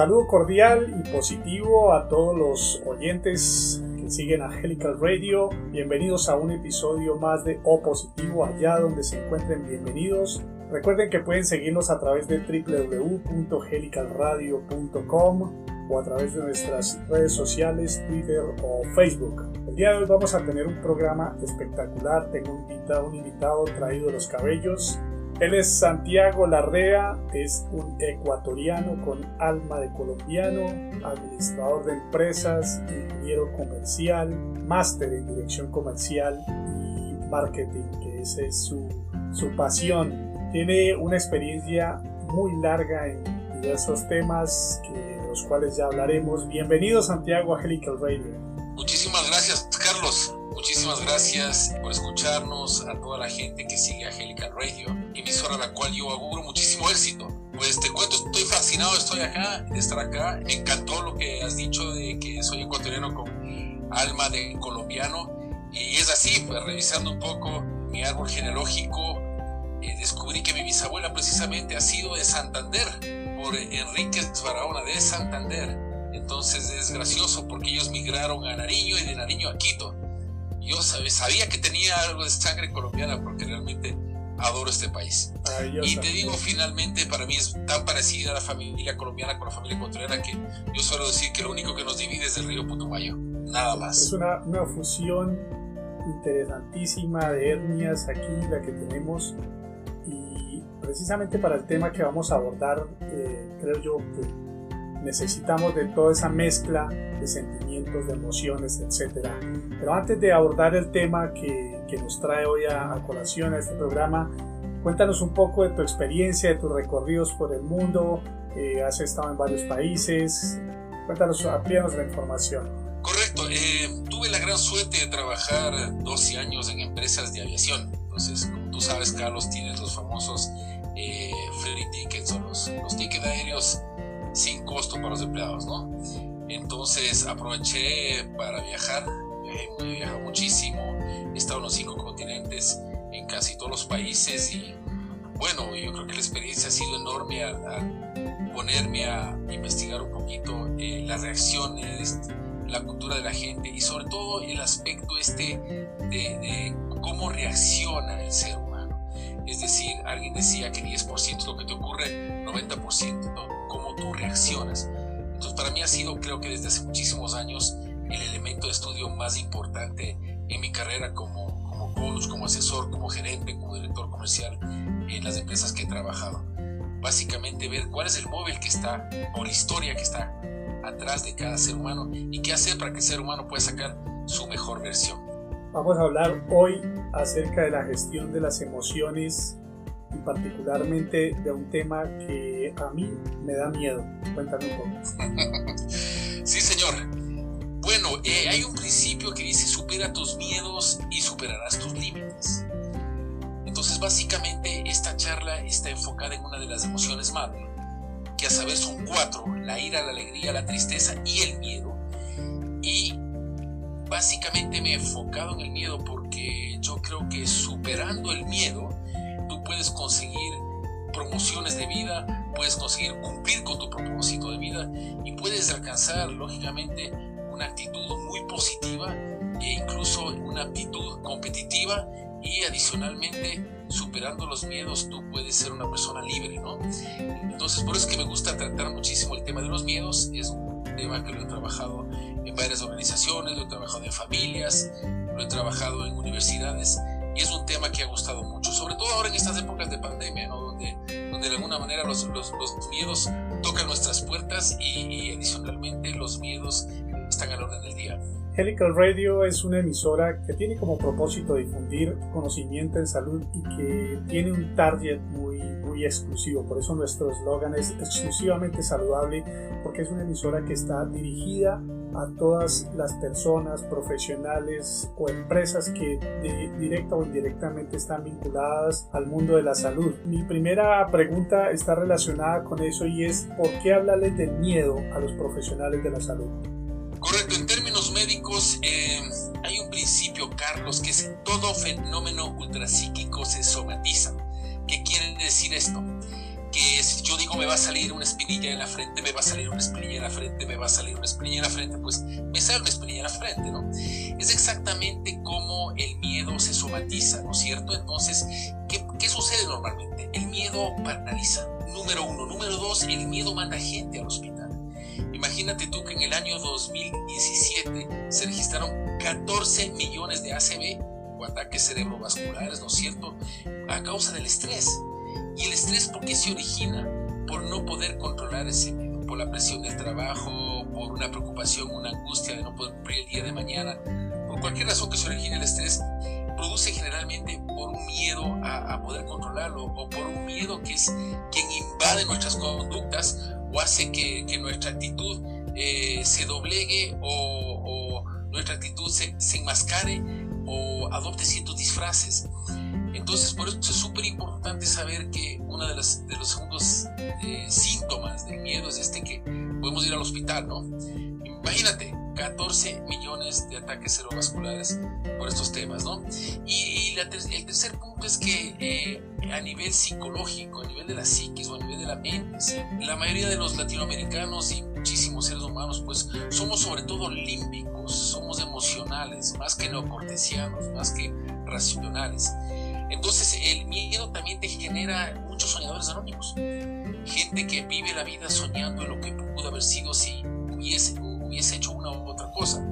Saludo cordial y positivo a todos los oyentes que siguen Angelical Radio. Bienvenidos a un episodio más de O Positivo, allá donde se encuentren bienvenidos. Recuerden que pueden seguirnos a través de www.helicalradio.com o a través de nuestras redes sociales, Twitter o Facebook. El día de hoy vamos a tener un programa espectacular. Tengo un invitado, un invitado traído de los cabellos. Él es Santiago Larrea, es un ecuatoriano con alma de colombiano, administrador de empresas, ingeniero comercial, máster en dirección comercial y marketing, que esa es su, su pasión tiene una experiencia muy larga en diversos temas los cuales ya hablaremos. Bienvenido Santiago a Helical Radio. Muchísimas gracias Carlos. Muchísimas gracias por escucharnos a toda la gente que sigue a Helical Radio, emisora a la cual yo auguro muchísimo éxito. Pues te cuento, estoy fascinado, estoy acá, de estar acá. Me encantó lo que has dicho de que soy ecuatoriano con alma de colombiano. Y es así, pues revisando un poco mi árbol genealógico, eh, descubrí que mi bisabuela precisamente ha sido de Santander, por Enrique Barahona de Santander. Entonces es gracioso porque ellos migraron a Nariño y de Nariño a Quito. Yo sabía que tenía algo de sangre colombiana porque realmente adoro este país. y te digo, finalmente, para mí es tan parecida la familia colombiana con la familia ecuatoriana que yo suelo decir que lo único que nos divide es el río Putumayo, nada más. Es una, una fusión interesantísima de etnias aquí, la que tenemos precisamente para el tema que vamos a abordar, eh, creo yo que necesitamos de toda esa mezcla de sentimientos, de emociones, etc. Pero antes de abordar el tema que, que nos trae hoy a, colación a este programa, cuéntanos un poco de tu experiencia, de tus recorridos por el mundo, eh, has estado en varios países, cuéntanos, amplíanos la información. Correcto, eh, tuve la gran suerte de trabajar 12 años en empresas de aviación. Entonces, como tú sabes, Carlos, tienes los famosos eh, free tickets o los, los tickets aéreos sin costo para los empleados, ¿no? Entonces aproveché para viajar, he viajado muchísimo, he estado en los cinco continentes, en casi todos los países y bueno, yo creo que la experiencia ha sido enorme ponerme a investigar un poquito eh, las reacciones, la cultura de la gente y sobre todo el aspecto este de, de cómo reacciona el ser humano es decir, alguien decía que 10% es lo que te ocurre, 90% ¿no? cómo tú reaccionas. Entonces, para mí ha sido, creo que desde hace muchísimos años, el elemento de estudio más importante en mi carrera como, como coach, como asesor, como gerente, como director comercial en las empresas que he trabajado. Básicamente ver cuál es el móvil que está, o la historia que está atrás de cada ser humano y qué hacer para que el ser humano pueda sacar su mejor versión. Vamos a hablar hoy acerca de la gestión de las emociones y particularmente de un tema que a mí me da miedo. Cuéntame un poco. sí, señor. Bueno, eh, hay un principio que dice supera tus miedos y superarás tus límites. Entonces, básicamente, esta charla está enfocada en una de las emociones madre, que a saber son cuatro, la ira, la alegría, la tristeza y el miedo. Y básicamente me he enfocado en el miedo porque yo creo que superando el miedo tú puedes conseguir promociones de vida, puedes conseguir cumplir con tu propósito de vida y puedes alcanzar lógicamente una actitud muy positiva e incluso una actitud competitiva y adicionalmente superando los miedos tú puedes ser una persona libre, ¿no? Entonces por eso es que me gusta tratar muchísimo el tema de los miedos, es un tema que lo he trabajado en varias organizaciones, lo he trabajado en familias, lo he trabajado en universidades y es un tema que ha gustado mucho, sobre todo ahora en estas épocas de pandemia, ¿no? donde, donde de alguna manera los, los, los miedos tocan nuestras puertas y, y, adicionalmente los miedos están al orden del día. Helical Radio es una emisora que tiene como propósito difundir conocimiento en salud y que tiene un target muy, muy exclusivo. Por eso nuestro eslogan es exclusivamente saludable, porque es una emisora que está dirigida a todas las personas, profesionales o empresas que directa o indirectamente están vinculadas al mundo de la salud. Mi primera pregunta está relacionada con eso y es ¿por qué hablarles del miedo a los profesionales de la salud? Correcto, en términos médicos eh, hay un principio, Carlos, que es todo fenómeno ultrapsíquico se somatiza. ¿Qué quiere decir esto? Que si yo digo me va a salir una espinilla en la frente, me va a salir una espinilla en la frente, me va a salir una espinilla en la frente, pues me sale una espinilla en la frente, ¿no? Es exactamente como el miedo se somatiza, ¿no es cierto? Entonces, ¿qué, qué sucede normalmente? El miedo paraliza, número uno. Número dos, el miedo manda gente al hospital. Imagínate tú que en el año 2017 se registraron 14 millones de ACV o ataques cerebrovasculares, ¿no es cierto? A causa del estrés. ¿Y el estrés por qué se origina? Por no poder controlar ese miedo, por la presión del trabajo, por una preocupación, una angustia de no poder cumplir el día de mañana. Por cualquier razón que se origine el estrés, produce generalmente por un miedo a, poder controlarlo o por un miedo que es quien invade nuestras conductas o hace que, nuestra actitud eh, se doblegue o, nuestra actitud se, se enmascare o adopte ciertos disfraces. Entonces, por eso es súper importante saber que uno de, de los segundos eh, síntomas del miedo es este que podemos ir al hospital, ¿no? Imagínate, 14 millones de ataques cerebrovasculares por estos temas, ¿no? Y, el tercer punto es que eh, a nivel psicológico, a nivel de la psiquis o a nivel de la mente, la mayoría de los latinoamericanos y muchísimos seres humanos, pues somos sobre todo límbicos, somos emocionales, más que neocortesianos, más que racionales. Entonces el miedo también te genera muchos soñadores anónimos. Gente que vive la vida soñando en lo que pudo haber sido si hubiese, hubiese hecho una u otra cosa.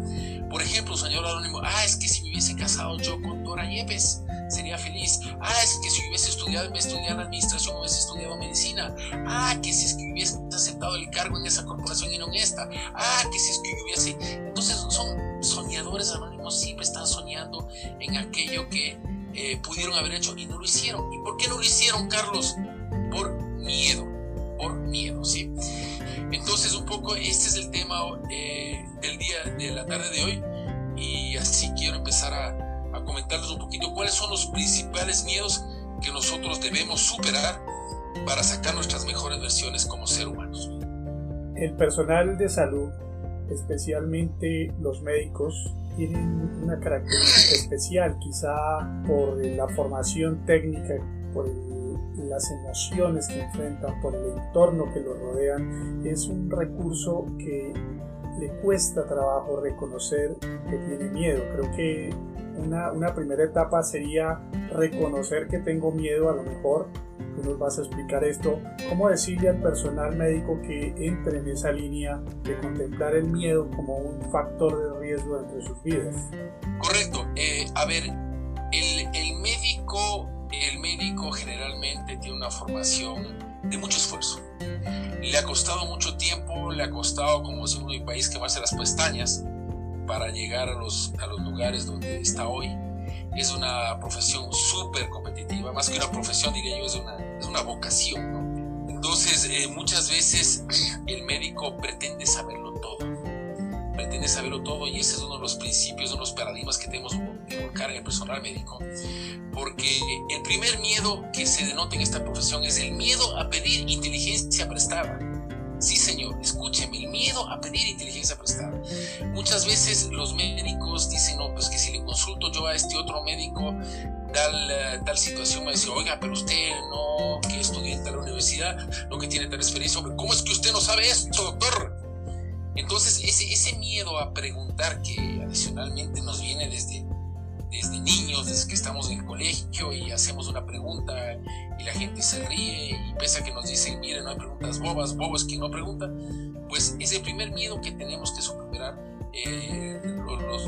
Por ejemplo, soñador anónimo, ah, es que si me hubiese casado yo con Dora Yepes, sería feliz. Ah, es que si hubiese estudiado, me estudiado administración, hubiese estudiado medicina. Ah, que si es que hubiese aceptado el cargo en esa corporación y no en esta. Ah, que si es que hubiese... Entonces son soñadores anónimos, siempre están soñando en aquello que eh, pudieron haber hecho y no lo hicieron. ¿Y por qué no lo hicieron, Carlos? Por miedo, por miedo, ¿sí? Entonces, un poco este es el tema eh, del día, de la tarde de hoy, y así quiero empezar a, a comentarles un poquito cuáles son los principales miedos que nosotros debemos superar para sacar nuestras mejores versiones como ser humanos. El personal de salud, especialmente los médicos, tienen una característica especial, quizá por la formación técnica, por las emociones que enfrentan, por el entorno que los rodean. Es un recurso que le cuesta trabajo reconocer que tiene miedo. Creo que una, una primera etapa sería reconocer que tengo miedo a lo mejor tú nos vas a explicar esto, cómo decirle al personal médico que entre en esa línea de contemplar el miedo como un factor de riesgo entre sus vidas. Correcto. Eh, a ver, el, el, médico, el médico generalmente tiene una formación de mucho esfuerzo. Le ha costado mucho tiempo, le ha costado, como decimos en mi país, quemarse las pestañas para llegar a los, a los lugares donde está hoy es una profesión súper competitiva, más que una profesión diría yo, es una, es una vocación, ¿no? Entonces, eh, muchas veces el médico pretende saberlo todo, pretende saberlo todo y ese es uno de los principios, uno de los paradigmas que tenemos que volcar en el personal médico, porque el primer miedo que se denota en esta profesión es el miedo a pedir inteligencia prestada. Sí, señor, escúcheme, el miedo a pedir inteligencia prestada. Muchas veces los médicos dicen, no, pues que si le consulto yo a este otro médico tal, eh, tal situación, me dice, oiga, pero usted no, que estudia en tal universidad, no que tiene tal experiencia, ¿cómo es que usted no sabe esto, doctor? Entonces, ese, ese miedo a preguntar que adicionalmente nos viene desde desde niños, desde que estamos en el colegio y hacemos una pregunta y la gente se ríe y pese a que nos dicen, miren, no hay preguntas bobas, bobos quien no pregunta, pues es el primer miedo que tenemos que superar eh,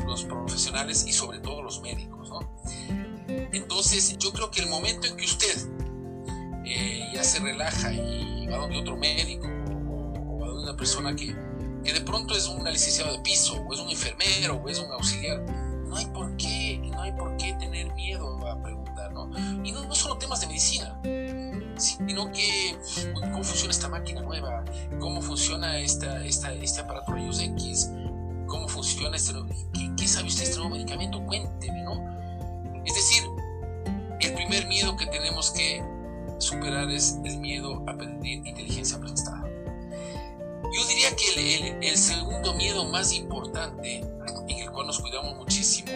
los, profesionales y sobre todo los médicos. ¿no? Entonces, yo creo que el momento en que usted eh, ya se relaja y va donde otro médico o, va donde una persona que, que de pronto es un licenciado de piso o es un enfermero o es un auxiliar, no hay por qué, no hay por qué tener miedo a preguntar, ¿no? Y no, solo temas de medicina, sino que cómo funciona esta máquina nueva, cómo funciona esta, esta, este aparato rayos X, cómo funciona este, ¿qué, sabe usted este nuevo medicamento, cuénteme, ¿no? Es decir, el primer miedo que tenemos que superar es el miedo a pedir inteligencia prestada. Yo diría que el, el segundo miedo más importante cual nos cuidamos muchísimo,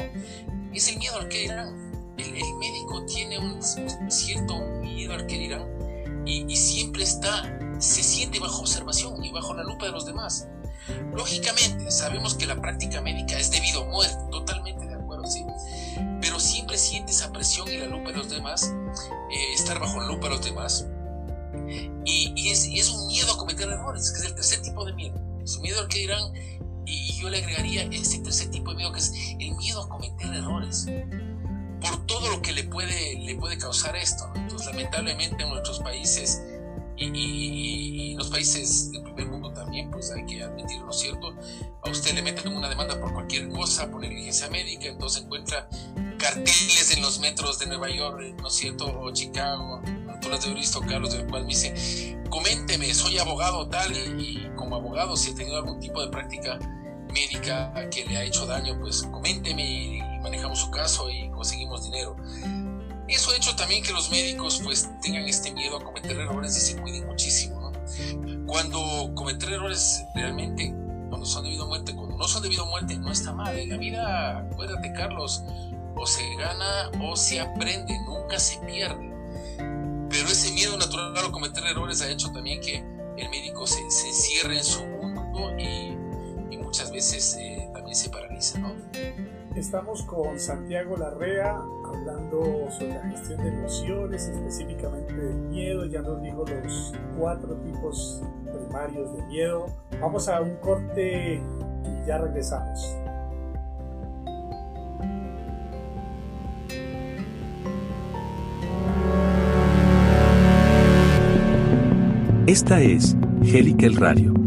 es el miedo al que dirán. El, médico tiene un cierto miedo al que dirán y, siempre está, se siente bajo observación y bajo la lupa de los demás. Lógicamente, sabemos que la práctica médica es debido a muerte, totalmente de acuerdo, sí. Pero siempre siente esa presión y la lupa de los demás, eh, estar bajo la lupa de los demás. Y, es, y, es, un miedo a cometer errores, que es el tercer tipo de miedo. Es un miedo al que dirán, y yo le agregaría ese tercer tipo de miedo, que es el miedo a cometer errores por todo lo que le puede, le puede causar esto. Entonces, lamentablemente en nuestros países y, y, los países del primer mundo también, pues hay que admitirlo, ¿cierto? A usted le meten una demanda por cualquier cosa, por negligencia médica, entonces encuentra carteles en los metros de Nueva York, ¿no es cierto? O Chicago, las de visto, Carlos, del cual me dice, coménteme, soy abogado tal, y, y como abogado, si he tenido algún tipo de práctica médica que le ha hecho daño, pues coménteme y manejamos su caso y conseguimos dinero. Eso ha hecho también que los médicos pues tengan este miedo a cometer errores y se cuiden muchísimo. Cuando cometer errores realmente, cuando son debido a muerte, cuando no son debido a muerte, no está mal. En la vida, acuérdate Carlos, o se gana o se aprende, nunca se pierde. Pero ese miedo natural a cometer errores ha hecho también que el médico se, se encierre en su mundo y, y muchas veces eh, también se paraliza. ¿no? Estamos con Santiago Larrea hablando sobre la gestión de emociones, específicamente del miedo. Ya nos dijo los cuatro tipos primarios de miedo. Vamos a un corte y ya regresamos. Esta es Helical Radio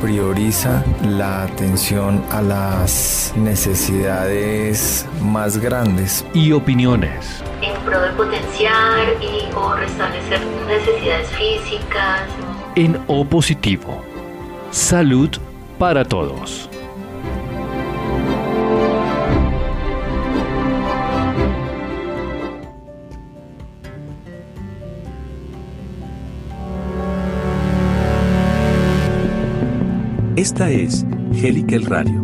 Prioriza la atención a las necesidades más grandes. Y opiniones. En pro de potenciar y o restablecer necesidades físicas. En O positivo. Salud para todos. Esta es Helical Radio.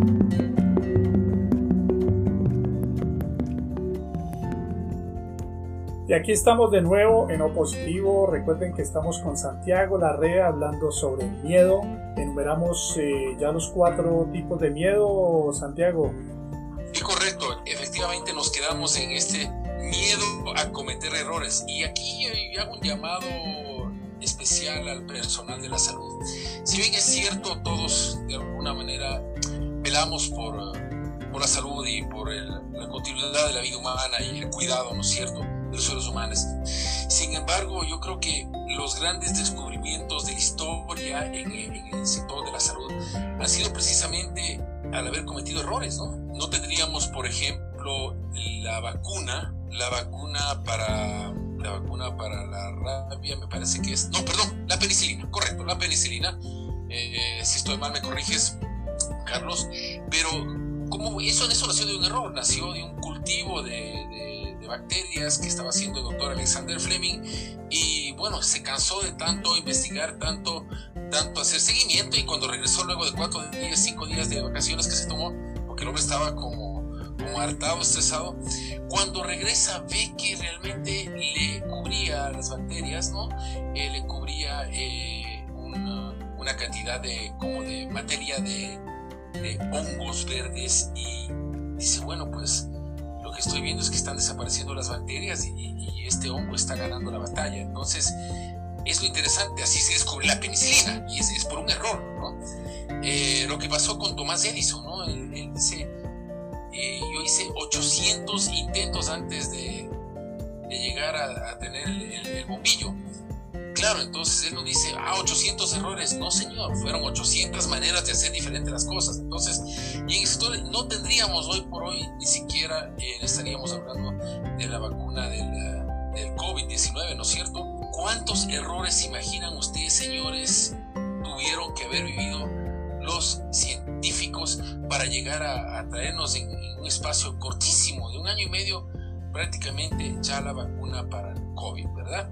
Y aquí estamos de nuevo en Opositivo. Recuerden que estamos con Santiago Larrea hablando sobre el miedo. Enumeramos eh, ya los cuatro tipos de miedo, Santiago. Sí, correcto. Efectivamente nos quedamos en este miedo a cometer errores. Y aquí hago un llamado especial al personal de la salud. Si bien es cierto, todos de alguna manera velamos por, por la salud y por la continuidad de la vida humana y el cuidado, ¿no es cierto?, de los seres humanos. Sin embargo, yo creo que los grandes descubrimientos de la historia en, en el sector de la salud han sido precisamente al haber cometido errores, ¿no? No tendríamos, por ejemplo, la vacuna, la vacuna para la vacuna para la rabia, me parece que es, no, perdón, la penicilina, correcto, la penicilina, eh, si estoy mal me corriges, Carlos, pero como eso, nació de un error, nació de un cultivo de, bacterias que estaba haciendo el doctor Alexander Fleming y bueno, se cansó de tanto investigar, tanto, tanto hacer seguimiento y cuando regresó luego de cuatro días, cinco días de vacaciones que se tomó, porque el hombre estaba como como hartado, estresado, cuando regresa ve que realmente le cubría las bacterias, ¿no? Eh, le cubría eh, una, una, cantidad de, como de materia de, hongos verdes y dice, bueno, pues lo que estoy viendo es que están desapareciendo las bacterias y, este hongo está ganando la batalla. Entonces, es lo interesante, así se descubre la penicilina y es, por un error. Eh, lo que pasó con Tomás Edison, ¿no? Él dice, eh, yo hice 800 intentos antes de, de llegar a, tener el, bombillo. Claro, entonces él nos dice, ah, 800 errores. No, señor, fueron 800 maneras de hacer diferentes las cosas. Entonces, y en historia no tendríamos hoy por hoy ni siquiera eh, estaríamos hablando de la vacuna del, del COVID-19, ¿no es cierto? ¿Cuántos errores imaginan ustedes, señores, tuvieron que haber vivido los científicos para llegar a, traernos en, un espacio cortísimo de un año y medio prácticamente ya la vacuna para el COVID, ¿verdad?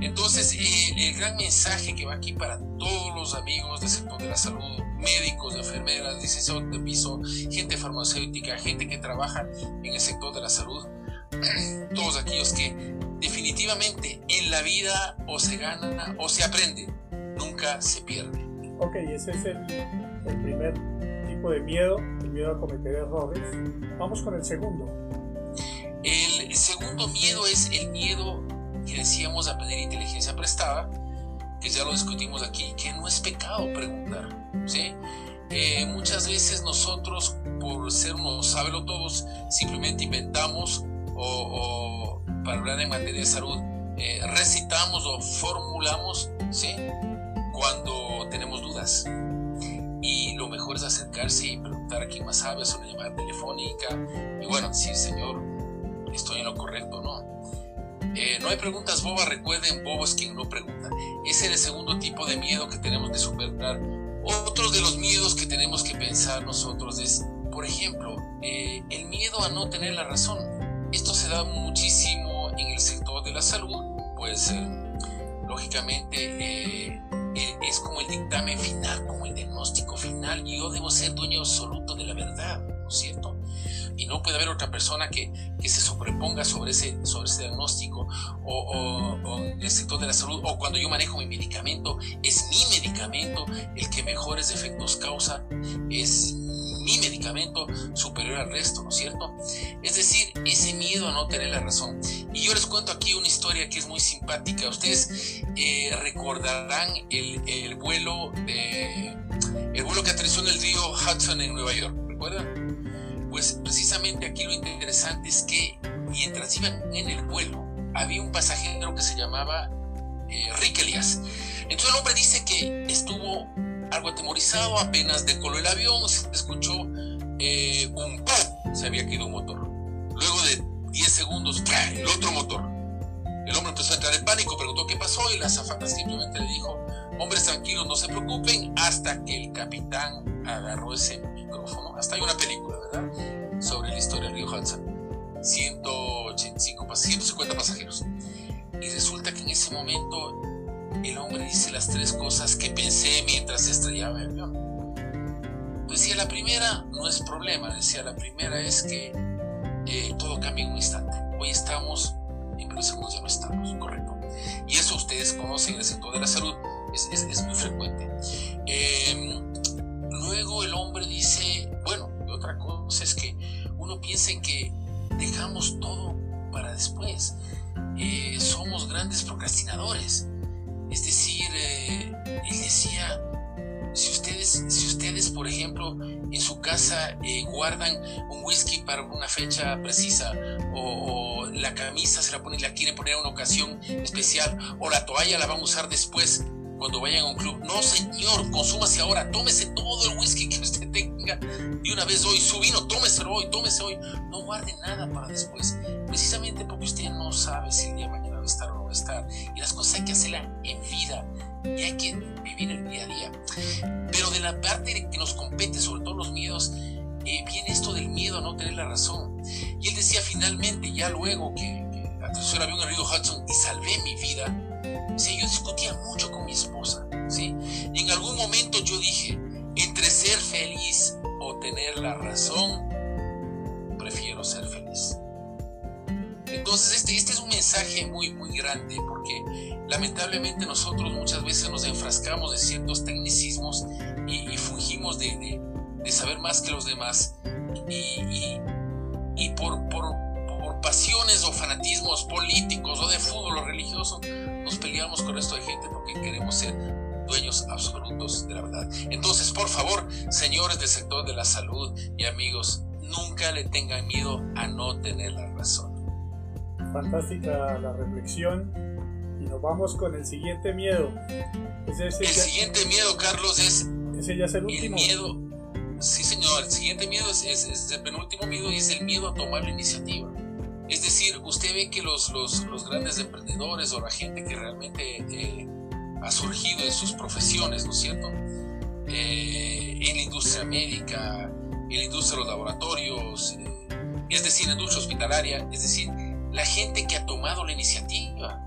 Entonces, el gran mensaje que va aquí para todos los amigos del sector de la salud, médicos, enfermeras, licenciados de piso, gente farmacéutica, gente que trabaja en el sector de la salud, todos aquellos que definitivamente en la vida o se gana o se aprende, nunca se pierde. Ok, ese es el, el primer tipo de miedo, el miedo a cometer errores. Vamos con el segundo. El segundo miedo es el miedo que decíamos a pedir inteligencia prestada, que ya lo discutimos aquí, que no es pecado preguntar. ¿sí? Eh, muchas veces nosotros, por ser unos sábelo todos, simplemente inventamos o, para hablar en materia de salud, eh, recitamos o formulamos ¿sí? cuando tenemos dudas. Y lo mejor es acercarse y preguntar a quién más sabe, hacer una llamada telefónica. Y bueno, sí, señor, estoy en lo correcto, ¿no? Eh, no hay preguntas bobas, recuerden, bobo es quien no pregunta. Ese es el segundo tipo de miedo que tenemos que superar. Otro de los miedos que tenemos que pensar nosotros es, por ejemplo, eh, el miedo a no tener la razón. Esto se da muchísimo en el sector de la salud, pues eh, lógicamente es como el dictamen final, como el diagnóstico final. Yo debo ser dueño absoluto de la verdad, ¿no es cierto? y no puede haber otra persona que, que se sobreponga sobre ese, sobre ese diagnóstico o, o, el sector de la salud o cuando yo manejo mi medicamento, es mi medicamento el que mejores efectos causa, es mi medicamento superior al resto, ¿no es cierto? Es decir, ese miedo a no tener la razón. Y yo les cuento aquí una historia que es muy simpática. Ustedes eh, recordarán el, el, vuelo de, el vuelo que aterrizó en el río Hudson en Nueva York, ¿recuerdan? Pues precisamente aquí lo interesante es que mientras iban en el vuelo, había un pasajero que se llamaba eh, Rick Elias. Entonces el hombre dice que estuvo algo atemorizado, apenas decoló el avión, escuchó eh, un ¡pum! Se había caído un motor. Luego de 10 segundos, el otro motor. El hombre empezó a entrar en pánico, preguntó qué pasó y la azafata simplemente le dijo, hombres tranquilos, no se preocupen, hasta que el capitán agarró ese micrófono. Hasta hay una película, ¿verdad? Sobre la historia del río Hudson. 185, 150 pasajeros. Y resulta que en ese momento el hombre dice las tres cosas que pensé mientras estrellaba el avión. Decía la primera, no es problema. Decía la primera es que eh, todo cambia en un instante. Hoy estamos, en breves segundos ya no estamos, correcto. Y eso ustedes conocen en el sector de la salud, es, muy frecuente. Eh, luego el hombre dice, bueno, otra cosa es que uno piensa en que dejamos todo para después. Eh, somos grandes procrastinadores. Es decir, eh, él decía, si ustedes, si ustedes, por ejemplo, en su casa eh, guardan un whisky para una fecha precisa, o, la camisa se la ponen, la quieren poner a una ocasión especial, o la toalla la van a usar después, cuando vayan a un club. No, señor, consúmase ahora, tómese todo el whisky que usted tenga de una vez hoy, su vino, tómeselo hoy, tómese hoy. No guarde nada para después, precisamente porque usted no sabe si el día de mañana va a estar o no va a estar. Y las cosas hay que hacerlas en vida y hay que vivir el día a día. Pero de la parte que nos compete, sobre todo los miedos, eh, viene esto del miedo a no tener la razón. Y él decía finalmente, ya luego que, que aterrizó el avión en el río Hudson y salvé mi vida, Sí, yo discutía mucho con mi esposa, ¿sí? Y en algún momento yo dije, entre ser feliz o tener la razón, prefiero ser feliz. Entonces este, este es un mensaje muy, muy grande porque lamentablemente nosotros muchas veces nos enfrascamos de ciertos tecnicismos y, y fungimos de, de, saber más que los demás y, y, y por, por, por pasiones o fanatismos políticos o de fútbol o religioso nos peleamos con esto de gente porque queremos ser dueños absolutos de la verdad. Entonces, por favor, señores del sector de la salud y amigos, nunca le tengan miedo a no tener la razón. Fantástica la reflexión. Y nos vamos con el siguiente miedo. Ese, ese el ya, siguiente miedo, Carlos, es ese ya es el último. El miedo. Sí, señor. El siguiente miedo es, es, es el penúltimo miedo y es el miedo a tomar la iniciativa. Es decir, usted ve que los, los, los, grandes emprendedores o la gente que realmente eh, ha surgido en sus profesiones, ¿no es cierto? Eh, en la industria médica, en la industria de los laboratorios, eh, es decir, en la industria hospitalaria, es decir, la gente que ha tomado la iniciativa,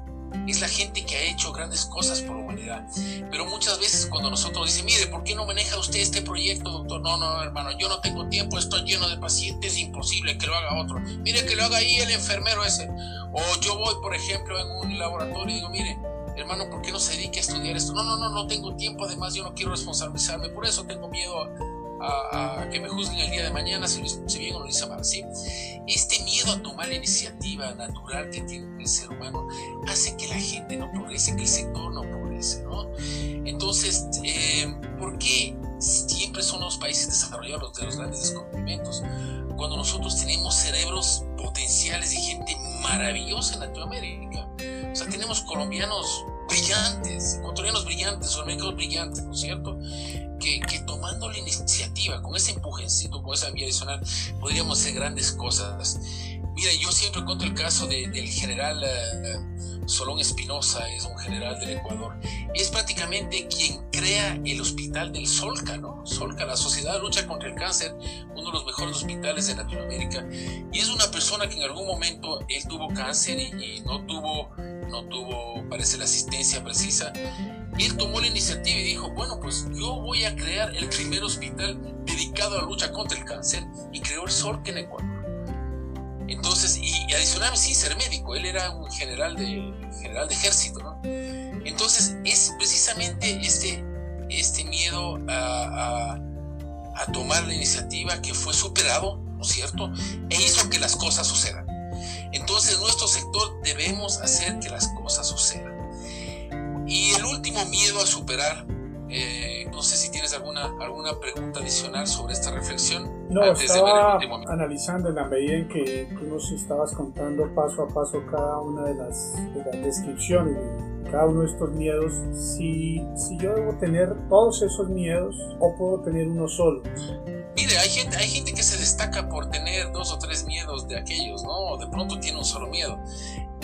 es la gente que ha hecho grandes cosas por la humanidad. Pero muchas veces cuando nosotros dicen, mire, ¿por qué no maneja usted este proyecto, doctor? No, no, hermano, yo no tengo tiempo, estoy lleno de pacientes, es imposible que lo haga otro. Mire que lo haga ahí el enfermero ese. O yo voy, por ejemplo, en un laboratorio y digo, mire, hermano, ¿por qué no se dedica a estudiar esto? No, no, no, no tengo tiempo, además yo no quiero responsabilizarme, por eso tengo miedo a, que me juzguen el día de mañana si lo hice bien o lo hice mal, ¿sí? Este miedo a tomar la iniciativa natural que tiene el ser humano hace que la gente no progrese, que el sector no progrese, ¿no? Entonces, eh, ¿por qué siempre son los países desarrollados los de los grandes descubrimientos? Cuando nosotros tenemos cerebros potenciales y gente maravillosa en Latinoamérica. O sea, tenemos colombianos brillantes, ecuatorianos brillantes, sudamericanos brillantes, ¿no es cierto? Que, que, tomando la iniciativa, con ese empujoncito, con esa vía adicional, podríamos hacer grandes cosas. Mira, yo siempre cuento el caso de, del general uh, Solón Espinosa, es un general del Ecuador. Es prácticamente quien crea el hospital del Solca, ¿no? Solca, la Sociedad de Lucha contra el Cáncer, uno de los mejores hospitales de Latinoamérica. Y es una persona que en algún momento él tuvo cáncer y, y no tuvo no tuvo, parece, la asistencia precisa. Él tomó la iniciativa y dijo, bueno, pues yo voy a crear el primer hospital dedicado a la lucha contra el cáncer y creó el SORC en Ecuador. Entonces, y, adicional, sí, ser médico, él era un general de, general de ejército, ¿no? Entonces, es precisamente este, este miedo a, a, a tomar la iniciativa que fue superado, ¿no es cierto? E hizo que las cosas sucedan. Entonces, nuestro sector debemos hacer que las cosas sucedan. Y el último miedo a superar, eh, no sé si tienes alguna, alguna pregunta adicional sobre esta reflexión. No, estaba analizando en la medida en que tú nos estabas contando paso a paso cada una de las, de las descripciones de cada uno de estos miedos, si, si yo debo tener todos esos miedos o puedo tener uno solo. Mire, hay gente, hay gente que se destaca por tener dos o tres miedos de aquellos, ¿no? De pronto tiene un solo miedo.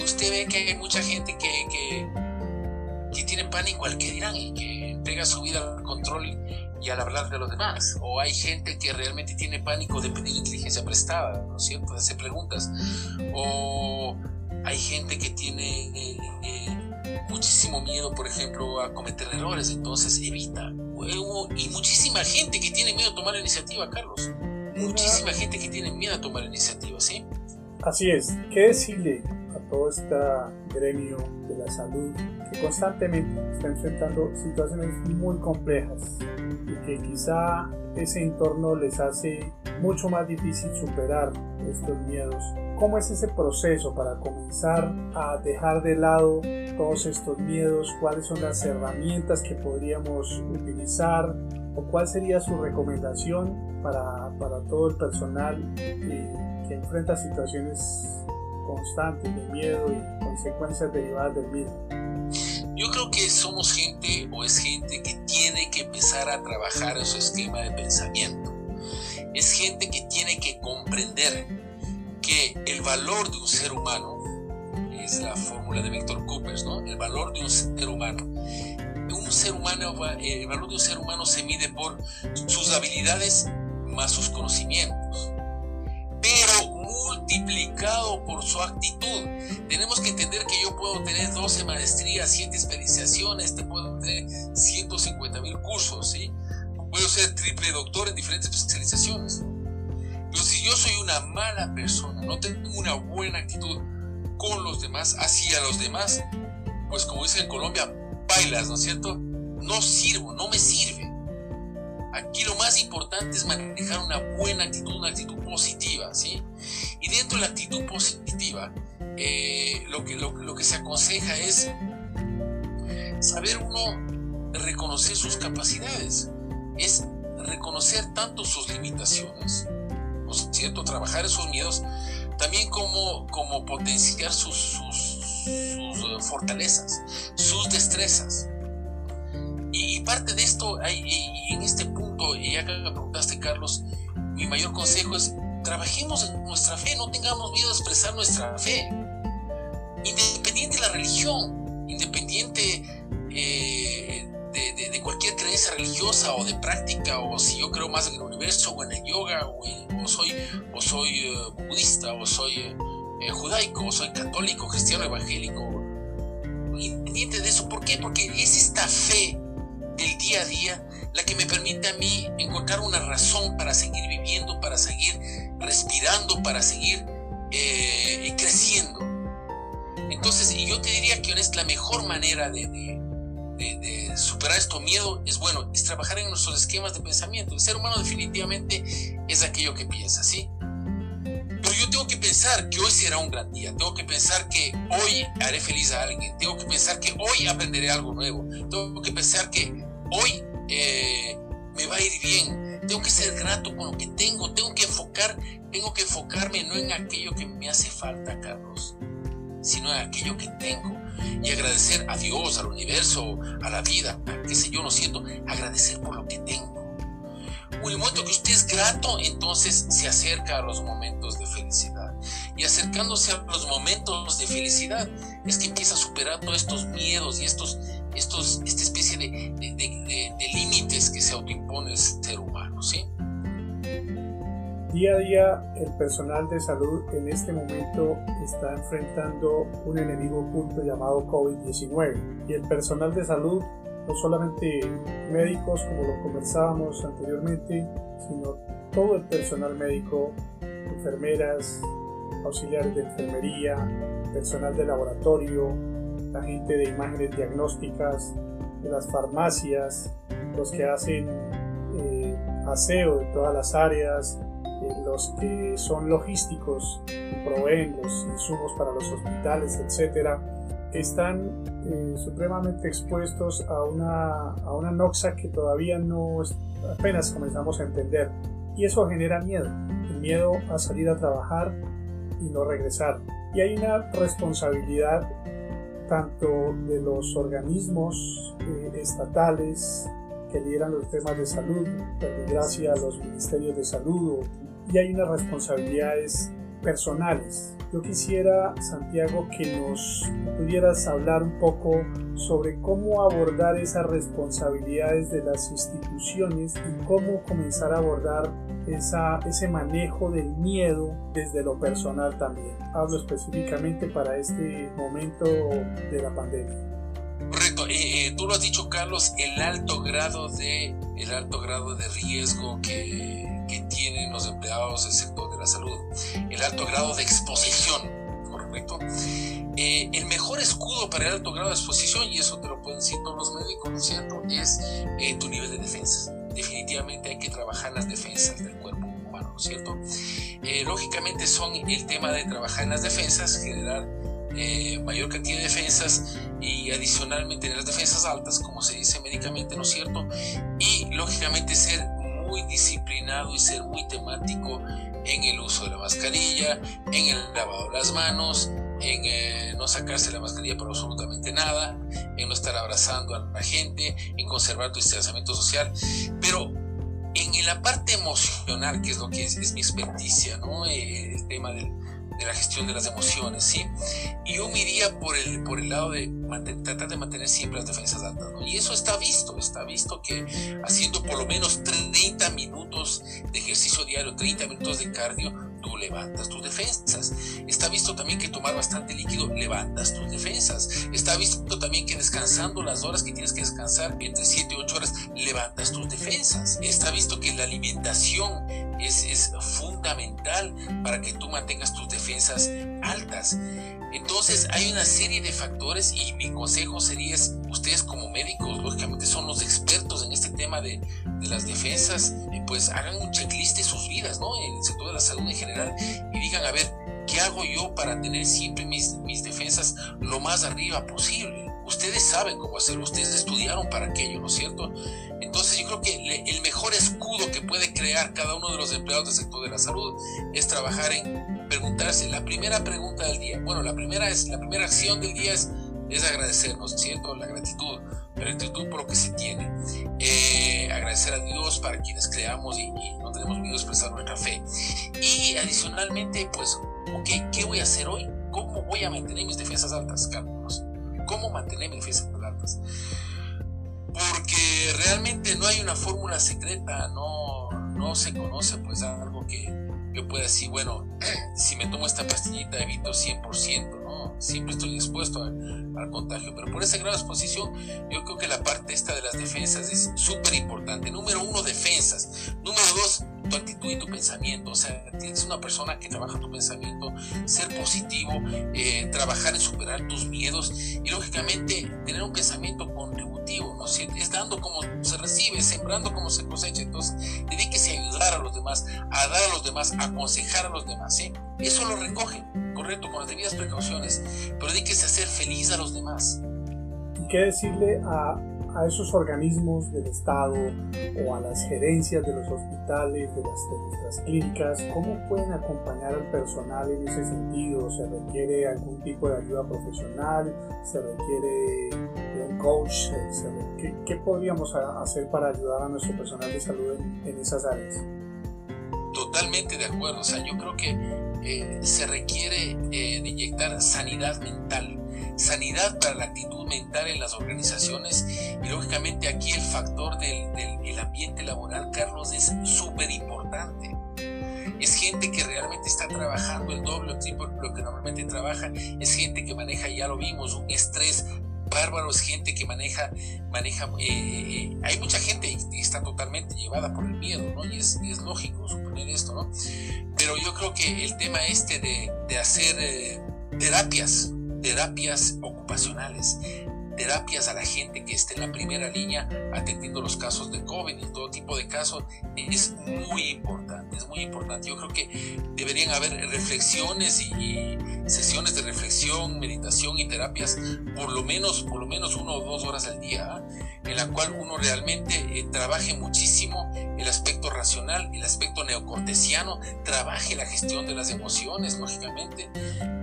Usted ve que hay mucha gente que, que, que tiene pánico al que dirán y que entrega su vida al control y al hablar de los demás. O hay gente que realmente tiene pánico de pedir inteligencia prestada, ¿no es cierto? De hacer preguntas. O hay gente que tiene eh, eh, muchísimo miedo, por ejemplo, a cometer errores, entonces evita y muchísima gente que tiene miedo a tomar iniciativa, Carlos. Muchísima gente que tiene miedo a tomar iniciativa, ¿sí? Así es. ¿Qué decirle todo este gremio de la salud que constantemente está enfrentando situaciones muy complejas y que quizá ese entorno les hace mucho más difícil superar estos miedos ¿Cómo es ese proceso para comenzar a dejar de lado todos estos miedos? ¿Cuáles son las herramientas que podríamos utilizar? ¿O cuál sería su recomendación para, para todo el personal que, que enfrenta situaciones constantes de miedo y consecuencias derivadas del miedo? Yo creo que somos gente o es gente que tiene que empezar a trabajar en su esquema de pensamiento. Es gente que tiene que comprender que el valor de un ser humano, es la fórmula de Víctor Coopers, ¿no? El valor de un ser humano. Un ser humano, el valor de un ser humano se mide por sus habilidades más sus conocimientos, multiplicado por su actitud. Tenemos que entender que yo puedo tener 12 maestrías, 7 especializaciones, te puedo tener 150 mil cursos, ¿sí? Puedo ser triple doctor en diferentes especializaciones. Pero si yo soy una mala persona, no tengo una buena actitud con los demás, hacia los demás, pues como dicen en Colombia, bailas, ¿no es cierto? No sirvo, no me sirve. Aquí lo más importante es manejar una buena actitud, una actitud positiva, ¿sí? Y dentro de la actitud positiva, eh, lo, que, lo, que se aconseja es saber uno reconocer sus capacidades, es reconocer tanto sus limitaciones cierto? Trabajar esos miedos, también como, como potenciar sus, sus, eh, fortalezas, sus destrezas. Y, parte de esto, y en este punto, y ya que me preguntaste, Carlos, mi mayor consejo es, trabajemos en nuestra fe, no tengamos miedo a expresar nuestra fe. Independiente de la religión, independiente eh, de, cualquier creencia religiosa o de práctica, o si yo creo más en el universo o en el yoga, o, soy, o soy eh, budista, o soy eh, judaico, soy católico, cristiano, evangélico, independiente de eso. ¿Por qué? Porque es esta fe del día a día la que me permite a mí encontrar una razón para seguir viviendo, para seguir respirando, para seguir eh, creciendo. Entonces, yo te diría que es la mejor manera de, de, superar esto miedo es bueno, es trabajar en nuestros esquemas de pensamiento. El ser humano definitivamente es aquello que piensa, ¿sí? Pero yo tengo que pensar que hoy será un gran día, tengo que pensar que hoy haré feliz a alguien, tengo que pensar que hoy aprenderé algo nuevo, tengo que pensar que hoy eh, me va a ir bien, tengo que ser grato con lo que tengo, tengo que enfocar, tengo que enfocarme no en aquello que me hace falta, Carlos, sino en aquello que tengo y agradecer a Dios, al universo, a la vida, qué sé yo, no siento, agradecer por lo que tengo. En el momento que usted es grato, entonces se acerca a los momentos de felicidad. Y acercándose a los momentos de felicidad, es que empieza a superar todos estos miedos y estos, estos, esta especie de, límites que se autoimpone el ser humano, ¿sí? Día a día el personal de salud en este momento está enfrentando un enemigo oculto llamado COVID-19 y el personal de salud, no solamente médicos como lo conversábamos anteriormente, sino todo el personal médico, enfermeras, auxiliares de enfermería, personal de laboratorio, la gente de imágenes diagnósticas, de las farmacias, los que hacen eh, aseo de todas las áreas, los que son logísticos, proveen los insumos para los hospitales, etcétera, están eh, supremamente expuestos a una, a una noxa que todavía no apenas comenzamos a entender. Y eso genera miedo, el miedo a salir a trabajar y no regresar. Y hay una responsabilidad tanto de los organismos eh, estatales que lideran los temas de salud, por desgracia los ministerios de salud y hay unas responsabilidades personales. Yo quisiera, Santiago, que nos pudieras hablar un poco sobre cómo abordar esas responsabilidades de las instituciones y cómo comenzar a abordar esa, ese manejo del miedo desde lo personal también. Hablo específicamente para este momento de la pandemia. Correcto, eh, eh, tú lo has dicho Carlos, el alto grado de, el alto grado de riesgo que tienen los empleados del sector de la salud, el alto grado de exposición, ¿correcto? Eh, el mejor escudo para el alto grado de exposición, y eso te lo pueden decir todos los médicos, ¿no es cierto?, es eh, tu nivel de defensa. Definitivamente hay que trabajar las defensas del cuerpo humano, ¿no es cierto? Eh, lógicamente son el tema de trabajar en las defensas, generar mayor cantidad de defensas y adicionalmente tener las defensas altas, como se dice médicamente, ¿no es cierto? Y lógicamente ser muy disciplinado y ser muy temático en el uso de la mascarilla, en el lavado de las manos, en eh, no sacarse la mascarilla por absolutamente nada, en no estar abrazando a la gente, en conservar tu distanciamiento social, pero en la parte emocional, que es lo que es, mi experticia, ¿no? Eh, el tema del, de la gestión de las emociones, ¿sí? Y yo me por el, por el lado de tratar de mantener siempre las defensas altas, ¿no? Y eso está visto, está visto que haciendo por lo menos 30 minutos de ejercicio diario, 30 minutos de cardio, tú levantas tus defensas. Está visto también que tomar bastante líquido levantas tus defensas. Está visto también que descansando las horas que tienes que descansar, entre 7 y 8 horas, levantas tus defensas. Está visto que la alimentación es, es fundamental para que tú mantengas tus defensas altas. Entonces hay una serie de factores y mi consejo sería, ustedes como médicos, lógicamente son los expertos en este tema de, de las defensas, pues hagan un checklist de sus vidas, ¿no? En el sector de la salud en general y digan, a ver, ¿qué hago yo para tener siempre mis, mis defensas lo más arriba posible? Ustedes saben cómo hacerlo, ustedes estudiaron para aquello, ¿no es cierto? Entonces yo creo que el mejor escudo que puede crear cada uno de los empleados del sector de la salud es trabajar en preguntarse la primera pregunta del día. Bueno, la primera es la primera acción del día es, es agradecernos, ¿cierto? La gratitud, la gratitud por lo que se tiene. Eh, agradecer a Dios para quienes creamos y, no tenemos miedo a expresar nuestra fe. Y adicionalmente, pues, ¿qué voy a hacer hoy? ¿Cómo voy a mantener mis defensas altas, Carlos? ¿Cómo mantener mis defensas altas? Porque realmente no hay una fórmula secreta, no, no se conoce pues algo que, yo pueda decir, bueno, si me tomo esta pastillita evito 100%, ¿no? Siempre estoy expuesto al contagio, pero por esa gran exposición yo creo que la parte esta de las defensas es súper importante. Número uno, defensas. Número dos, tu actitud y tu pensamiento. O sea, tienes una persona que trabaja tu pensamiento, ser positivo, eh, trabajar en superar tus miedos y lógicamente tener un pensamiento contributivo, ¿no? Es dando como se recibe, sembrando como se cosecha. Entonces, dedíquese a ayudar a los demás, a dar a los demás, a aconsejar a los demás, ¿sí? Eso lo recoge, correcto, con las debidas precauciones, pero dedíquese a ser feliz a los demás. ¿Y qué decirle a a esos organismos del Estado o a las gerencias de los hospitales, de, las, nuestras clínicas, ¿cómo pueden acompañar al personal en ese sentido? ¿Se requiere algún tipo de ayuda profesional? ¿Se requiere un coach? ¿Qué, podríamos hacer para ayudar a nuestro personal de salud en, esas áreas? Totalmente de acuerdo. O sea, yo creo que eh, se requiere eh, de inyectar sanidad mental sanidad para la actitud mental en las organizaciones y lógicamente aquí el factor del, del ambiente laboral, Carlos, es súper importante. Es gente que realmente está trabajando el doble o triple lo que normalmente trabaja. Es gente que maneja, ya lo vimos, un estrés bárbaro. Es gente que maneja, maneja. Eh, hay mucha gente que está totalmente llevada por el miedo, ¿no? Y es, es lógico suponer esto, ¿no? Pero yo creo que el tema este de, de hacer eh, terapias, terapias ocupacionales, terapias a la gente que esté en la primera línea atendiendo los casos de COVID y todo tipo de casos es muy importante, es muy importante. Yo creo que deberían haber reflexiones y, sesiones de reflexión, meditación y terapias por lo menos, por lo menos uno o dos horas al día, ¿ah? en la cual uno realmente eh, trabaje muchísimo el aspecto racional, el aspecto neocortesiano, trabaje la gestión de las emociones, lógicamente,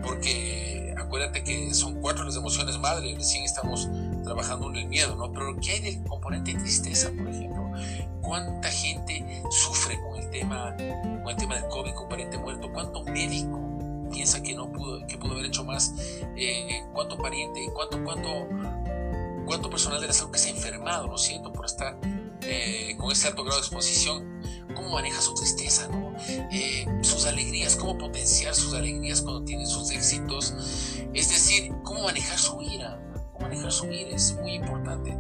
porque acuérdate que son cuatro las emociones madre, recién estamos trabajando en el miedo, ¿no? Pero ¿qué hay del componente tristeza, por ejemplo? ¿Cuánta gente sufre con el tema, con el tema del COVID, con pariente muerto? ¿Cuánto médico piensa que no pudo, que pudo haber hecho más? Eh, ¿Cuánto pariente, cuánto, cuánto, cuánto personal de la salud que se ha enfermado, lo siento, por estar eh, con ese alto grado de exposición? ¿Cómo maneja su tristeza, no? Eh, sus alegrías, cómo potenciar sus alegrías cuando tienen sus éxitos. Es decir, cómo manejar su ira, manejar su ira es muy importante.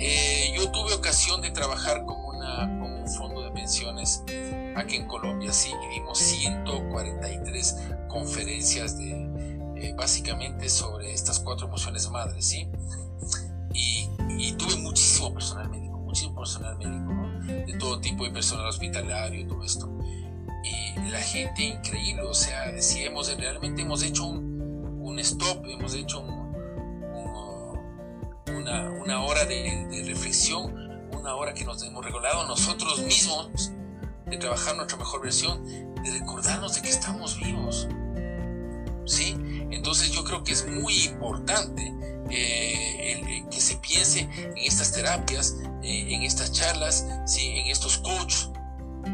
Eh, yo tuve ocasión de trabajar con, una, con un fondo de pensiones aquí en Colombia, sí, dimos 143 conferencias de, eh, básicamente sobre estas cuatro emociones madres, ¿sí? Y, y tuve muchísimo personal médico, muchísimo personal médico, ¿no? De todo tipo de personal hospitalario todo esto y la gente increíble, o sea, decíamos, realmente hemos hecho un, un stop, hemos hecho una, hora de, reflexión, una hora que nos hemos regalado nosotros mismos de trabajar nuestra mejor versión, de recordarnos de que estamos vivos. ¿Sí? Entonces yo creo que es muy importante eh, que se piense en estas terapias, eh, en estas charlas, ¿sí? en estos coaches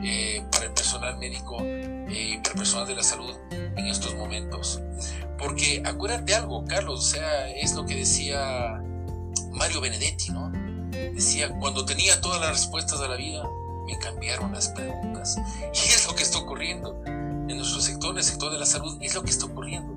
eh, para el personal médico y para el personal de la salud en estos momentos. Porque acuérdate algo, Carlos, o sea, es lo que decía Mario Benedetti, ¿no? Decía, cuando tenía todas las respuestas de la vida, me cambiaron las preguntas. Y es lo que está ocurriendo en nuestro sector, en el sector de la salud, es lo que está ocurriendo.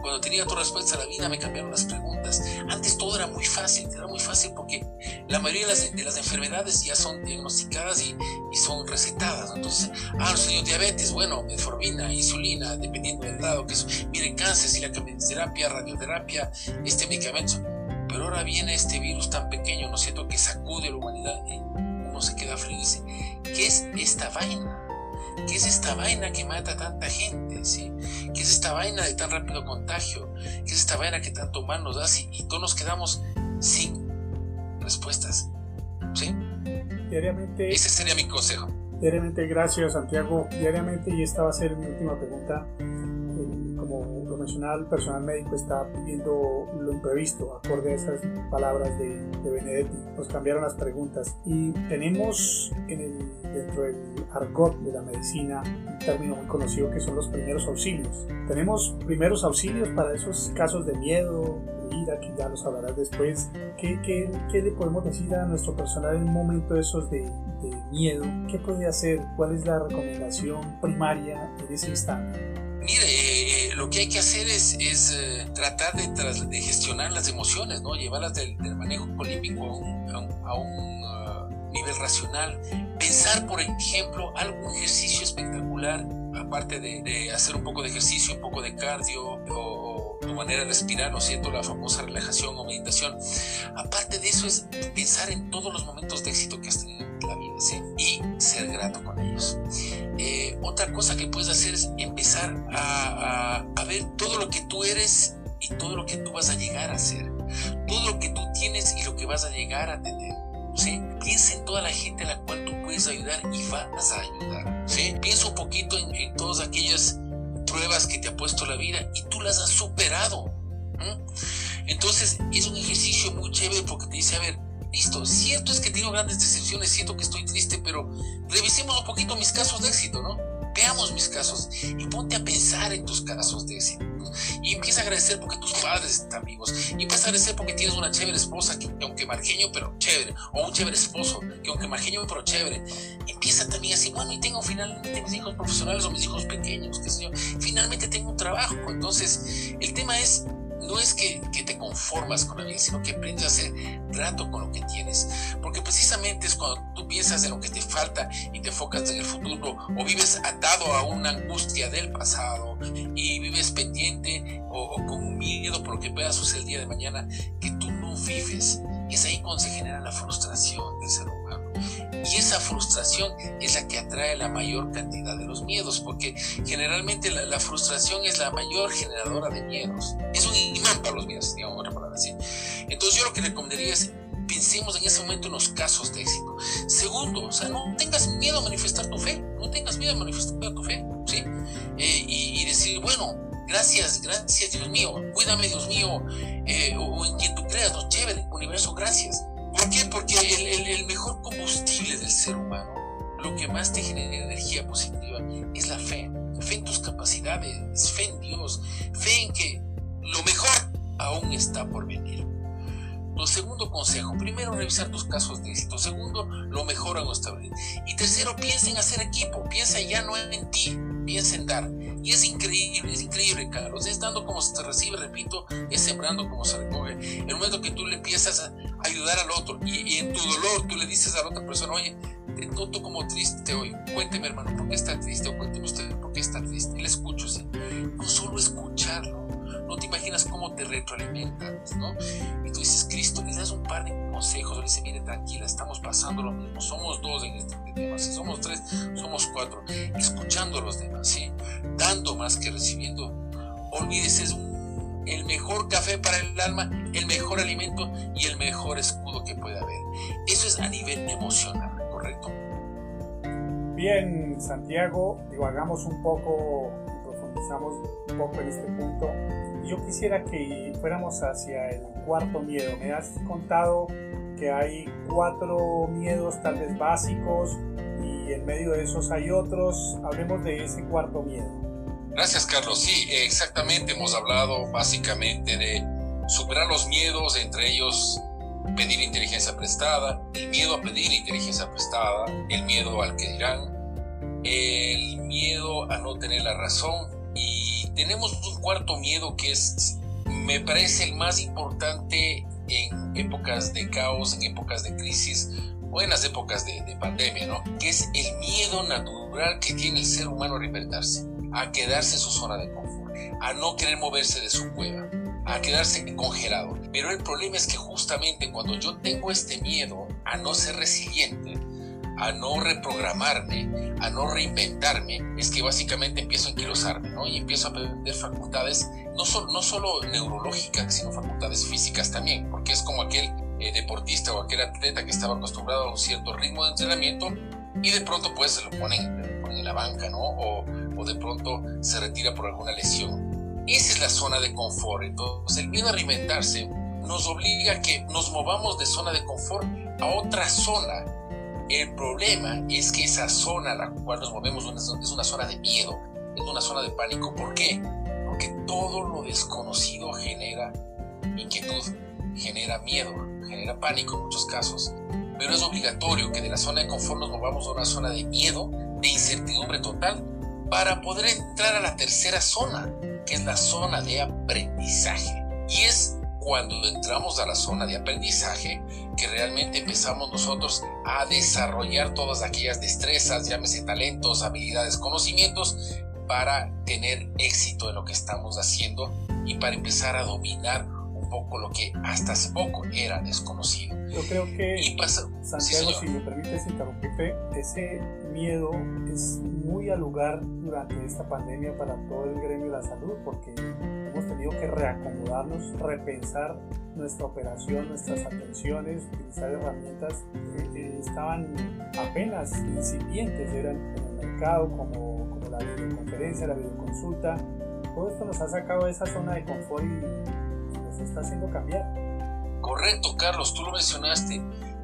Cuando tenía toda respuesta a la vida me cambiaron las preguntas. Antes todo era muy fácil, era muy fácil porque la mayoría de las, enfermedades ya son diagnosticadas y, son recetadas. Entonces, ah, los niños diabetes, bueno, metformina, insulina, dependiendo del grado que es. Miren, cáncer, si la terapia, radioterapia, este medicamento. Pero ahora viene este virus tan pequeño, ¿no es cierto?, que sacude a la humanidad y uno se queda frío y dice, ¿qué es esta vaina? ¿Qué es esta vaina que mata a tanta gente? ¿sí? ¿Qué es esta vaina de tan rápido contagio? ¿Qué es esta vaina que tanto mal nos da? Y todos nos quedamos sin respuestas. ¿sí? Diariamente. Ese sería mi consejo. Diariamente, gracias Santiago. Diariamente, y esta va a ser mi última pregunta el personal médico, está pidiendo lo imprevisto, acorde a esas palabras de, de Benedetti. Nos cambiaron las preguntas y tenemos en el, dentro del argot de la medicina un término muy conocido que son los primeros auxilios. Tenemos primeros auxilios para esos casos de miedo, ira, que ya los hablarás después. ¿Qué, qué, qué le podemos decir a nuestro personal en un momento esos de, de miedo, ¿qué puede hacer? ¿Cuál es la recomendación primaria en ese instante? Mire, eh, lo que hay que hacer es, es eh, tratar de, de, gestionar las emociones, ¿no? llevarlas del, manejo olímpico a un, a un, uh, nivel racional. Pensar, por ejemplo, algún ejercicio espectacular, aparte de, de, hacer un poco de ejercicio, un poco de cardio o, tu manera de respirar, ¿no es cierto? La famosa relajación o meditación. Aparte de eso es pensar en todos los momentos de éxito que has tenido en la vida ¿sí? y ser grato con ellos. Eh, otra cosa que puedes hacer es empezar a, a, ver todo lo que tú eres y todo lo que tú vas a llegar a ser. Todo lo que tú tienes y lo que vas a llegar a tener. ¿sí? Piensa en toda la gente a la cual tú puedes ayudar y vas a ayudar. ¿sí? Piensa un poquito en, en todas aquellas pruebas que te ha puesto la vida y tú las has superado. Entonces es un ejercicio muy chévere porque te dice, a ver, listo, cierto es que tengo grandes decepciones, siento que estoy triste, pero revisemos un poquito mis casos de éxito, ¿no? Veamos mis casos y ponte a pensar en tus casos de. Y empieza a agradecer porque tus padres están vivos. Y empieza a agradecer porque tienes una chévere esposa, que, aunque margeño, pero chévere. O un chévere esposo, que aunque margeño, pero chévere. Empieza también así, bueno, y tengo finalmente mis hijos profesionales o mis hijos pequeños, qué sé yo. Finalmente tengo un trabajo. Entonces, el tema es no es que, te conformas con la vida, sino que aprendes a ser grato con lo que tienes. Porque precisamente es cuando tú piensas en lo que te falta y te enfocas en el futuro, o vives atado a una angustia del pasado y vives pendiente o, o con miedo por lo que pueda suceder el día de mañana, que tú no vives. Es ahí cuando se genera la frustración del ser humano. Y esa frustración es la que atrae la mayor cantidad de los miedos, porque generalmente la, frustración es la mayor generadora de miedos. Es un imán para los miedos, digamos otra palabra así. Entonces yo lo que recomendaría es pensemos en ese momento en los casos de éxito. Segundo, o sea, no tengas miedo a manifestar tu fe, no tengas miedo a manifestar tu fe, ¿sí? Eh, y, decir, bueno, gracias, gracias Dios mío, cuídame Dios mío, eh, o, en quien tú creas, no, chévere, universo, gracias. ¿Por qué? Porque el, mejor combustible del ser humano, lo que más te genera energía positiva, es la fe. Fe en tus capacidades, fe en Dios, fe en que lo mejor aún está por venir. Lo segundo consejo, primero revisar tus casos de éxito. Segundo, lo mejor aún está. Y tercero, piensa en hacer equipo, piensa ya no en ti, piensa en dar. Y es increíble, es increíble, Carlos. Es dando como se recibe, repito, es sembrando como se recoge. El momento que tú le empiezas a ayudar al otro y, en tu dolor tú le dices a la otra persona, oye, te noto como triste hoy. Cuénteme, hermano, ¿por qué está triste? O cuénteme usted por qué está triste. Y le escucho, ¿sí? No solo escucharlo, no te imaginas cómo te retroalimentas, ¿no? Y tú dices, Cristo, le das un par de consejos, le dices, mire, tranquila, estamos pasando lo mismo, somos dos en este tema, si somos tres, somos cuatro, escuchando a los demás, ¿sí? Dando más que recibiendo. Olvídese, es el mejor café para el alma, el mejor alimento y el mejor escudo que puede haber. Eso es a nivel emocional, ¿correcto? Bien, Santiago, hagamos un poco, profundizamos un poco en este punto. Yo quisiera que fuéramos hacia el cuarto miedo. Me has contado que hay cuatro miedos tal vez básicos y en medio de esos hay otros. Hablemos de ese cuarto miedo. Gracias, Carlos. Sí, exactamente. Hemos hablado básicamente de superar los miedos, entre ellos pedir inteligencia prestada, el miedo a pedir inteligencia prestada, el miedo al que dirán, el miedo a no tener la razón y tenemos un cuarto miedo que es, me parece el más importante en épocas de caos, en épocas de crisis o en las épocas de, pandemia, ¿no? Que es el miedo natural que tiene el ser humano a reinventarse, a quedarse en su zona de confort, a no querer moverse de su cueva, a quedarse congelado. Pero el problema es que justamente cuando yo tengo este miedo a no ser resiliente, a no reprogramarme, a no reinventarme, es que básicamente empiezo a enquilosarme, ¿no? Y empiezo a perder facultades, no, solo no solo neurológicas, sino facultades físicas también, porque es como aquel eh, deportista o aquel atleta que estaba acostumbrado a un cierto ritmo de entrenamiento y de pronto pues se lo ponen, en la banca, ¿no? O, o de pronto se retira por alguna lesión. Esa es la zona de confort. Entonces el miedo a reinventarse nos obliga a que nos movamos de zona de confort a otra zona el problema es que esa zona a la cual nos movemos es una zona de miedo, es una zona de pánico. ¿Por qué? Porque todo lo desconocido genera inquietud, genera miedo, genera pánico en muchos casos. pero es obligatorio que de la zona de confort nos movamos a una zona de miedo, de incertidumbre total, para poder entrar a la tercera zona, que es la zona de aprendizaje. Y es cuando entramos a la zona de aprendizaje que realmente empezamos nosotros a desarrollar todas aquellas destrezas, llámese talentos, habilidades, conocimientos, para tener éxito en lo que estamos haciendo y para empezar a dominar un poco lo que hasta hace poco era desconocido. Yo creo que, Santiago, si me permites interrumpirte, ese miedo es muy al lugar durante esta pandemia para todo el gremio de la salud, porque que reacomodarnos, repensar nuestra operación, nuestras atenciones, utilizar herramientas que estaban apenas incipientes, eran en el mercado, como, como la videoconferencia, la videoconsulta. Todo esto nos ha sacado de esa zona de confort y nos está haciendo cambiar. Correcto, Carlos, tú lo mencionaste.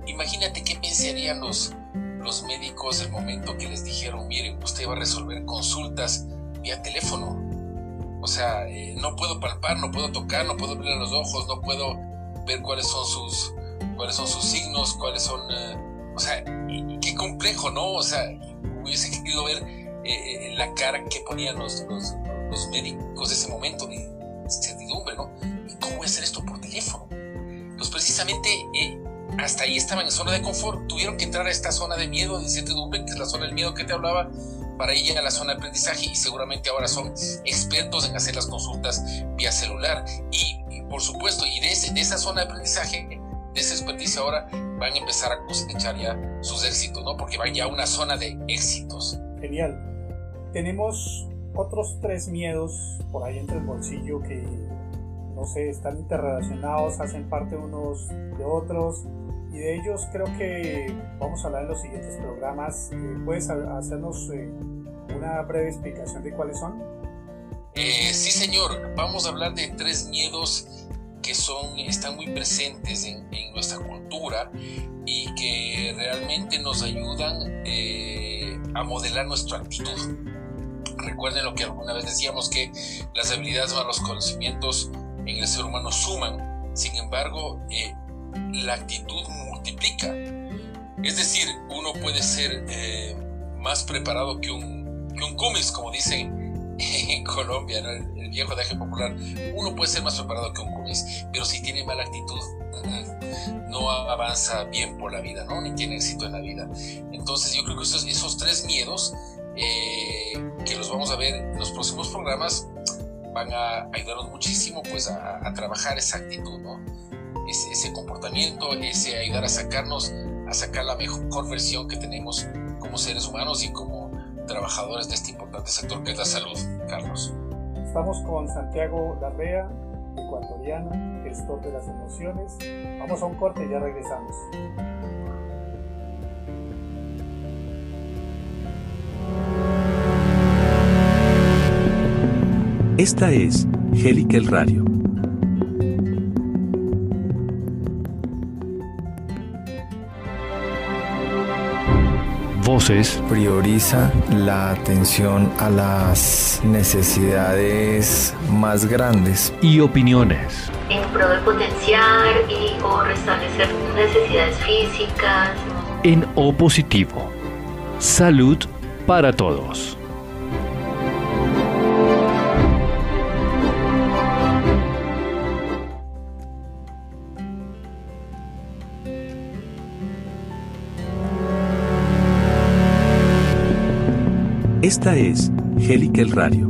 Imagínate qué pensarían los, los médicos el momento que les dijeron, miren, usted va a resolver consultas vía teléfono. O sea, eh, no puedo palpar, no puedo tocar, no puedo abrir los ojos, no puedo ver cuáles son sus, cuáles son sus signos, cuáles son... Eh, o sea, qué complejo, ¿no? O sea, hubiese querido ver eh, la cara que ponían los, los, médicos de ese momento de incertidumbre, ¿no? ¿Cómo voy a hacer esto por teléfono? pues precisamente hasta ahí estaban en zona de confort, tuvieron que entrar a esta zona de miedo, de incertidumbre, que es la zona del miedo que te hablaba, para ir a la zona de aprendizaje y seguramente ahora son expertos en hacer las consultas vía celular. Y, por supuesto, y de, ese, esa zona de aprendizaje, de esa experticia ahora, van a empezar a cosechar ya sus éxitos, ¿no? Porque van ya a una zona de éxitos. Genial. Tenemos otros tres miedos por ahí entre el bolsillo que no sé, están interrelacionados, hacen parte unos de otros y de ellos creo que vamos a hablar en los siguientes programas. Eh, ¿Puedes hacernos eh, una breve explicación de cuáles son? Eh, sí, señor. Vamos a hablar de tres miedos que son, están muy presentes en, en nuestra cultura y que realmente nos ayudan a modelar nuestra actitud. Recuerden lo que alguna vez decíamos que las habilidades o los conocimientos en el ser humano suman, sin embargo, eh, la actitud multiplica. Es decir, uno puede ser eh, más preparado que un, que un cumis, como dicen en Colombia, el, viejo deje popular. Uno puede ser más preparado que un cumis, pero si tiene mala actitud, no avanza bien por la vida, ¿no? ni tiene éxito en la vida. Entonces yo creo que esos, tres miedos, eh, que los vamos a ver en los próximos programas, van a ayudarnos muchísimo pues a, trabajar esa actitud, ¿no? Ese, ese, comportamiento, ese ayudar a sacarnos, a sacar la mejor versión que tenemos como seres humanos y como trabajadores de este importante sector que es la salud, Carlos. Estamos con Santiago Larrea, ecuatoriano, gestor de las emociones. Vamos a un corte y ya regresamos. Esta es Helical Radio. Voces. Prioriza la atención a las necesidades más grandes. Y opiniones. En pro de potenciar y o restablecer necesidades físicas. En O positivo. Salud para todos. Esta es Helical Radio.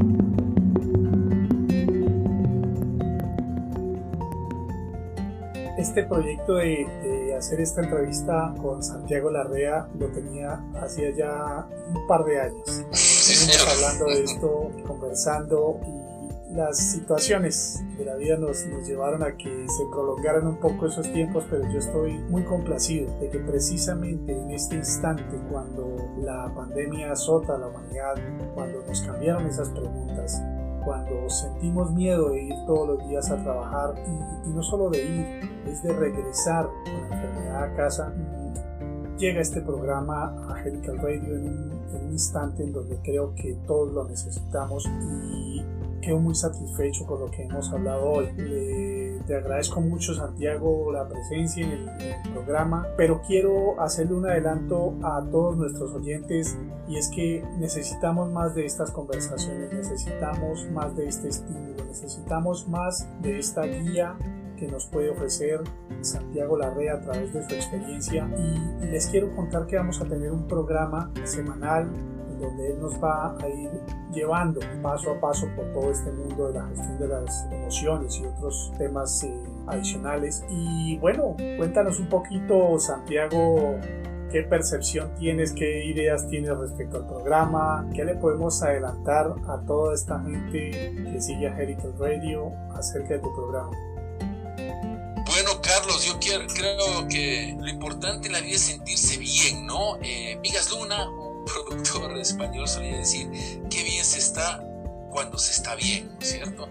Este proyecto de, hacer esta entrevista con Santiago Larrea lo tenía hacía ya un par de años. Estuvimos hablando de esto, conversando y las situaciones de la vida nos, nos, llevaron a que se prolongaran un poco esos tiempos, pero yo estoy muy complacido de que precisamente en este instante, cuando la pandemia azota a la humanidad, cuando nos cambiaron esas preguntas, cuando sentimos miedo de ir todos los días a trabajar y, no solo de ir, es de regresar con la enfermedad a casa, llega este programa Angelical Radio en un, en un instante en donde creo que todos lo necesitamos y quedo muy satisfecho con lo que hemos hablado hoy. Le te agradezco mucho Santiago la presencia en el, programa, pero quiero hacerle un adelanto a todos nuestros oyentes y es que necesitamos más de estas conversaciones, necesitamos más de este estímulo, necesitamos más de esta guía que nos puede ofrecer Santiago Larrea a través de su experiencia. Y les quiero contar que vamos a tener un programa semanal donde él nos va a ir llevando paso a paso por todo este mundo de la gestión de las emociones y otros temas eh, adicionales. Y bueno, cuéntanos un poquito, Santiago, qué percepción tienes, qué ideas tienes respecto al programa, qué le podemos adelantar a toda esta gente que sigue a Heritage Radio acerca de tu programa. Bueno, Carlos, yo quiero, creo que lo importante en la vida es sentirse bien, ¿no? Eh, Vigas Luna, productor español solía decir, qué bien se está cuando se está bien, ¿no es cierto?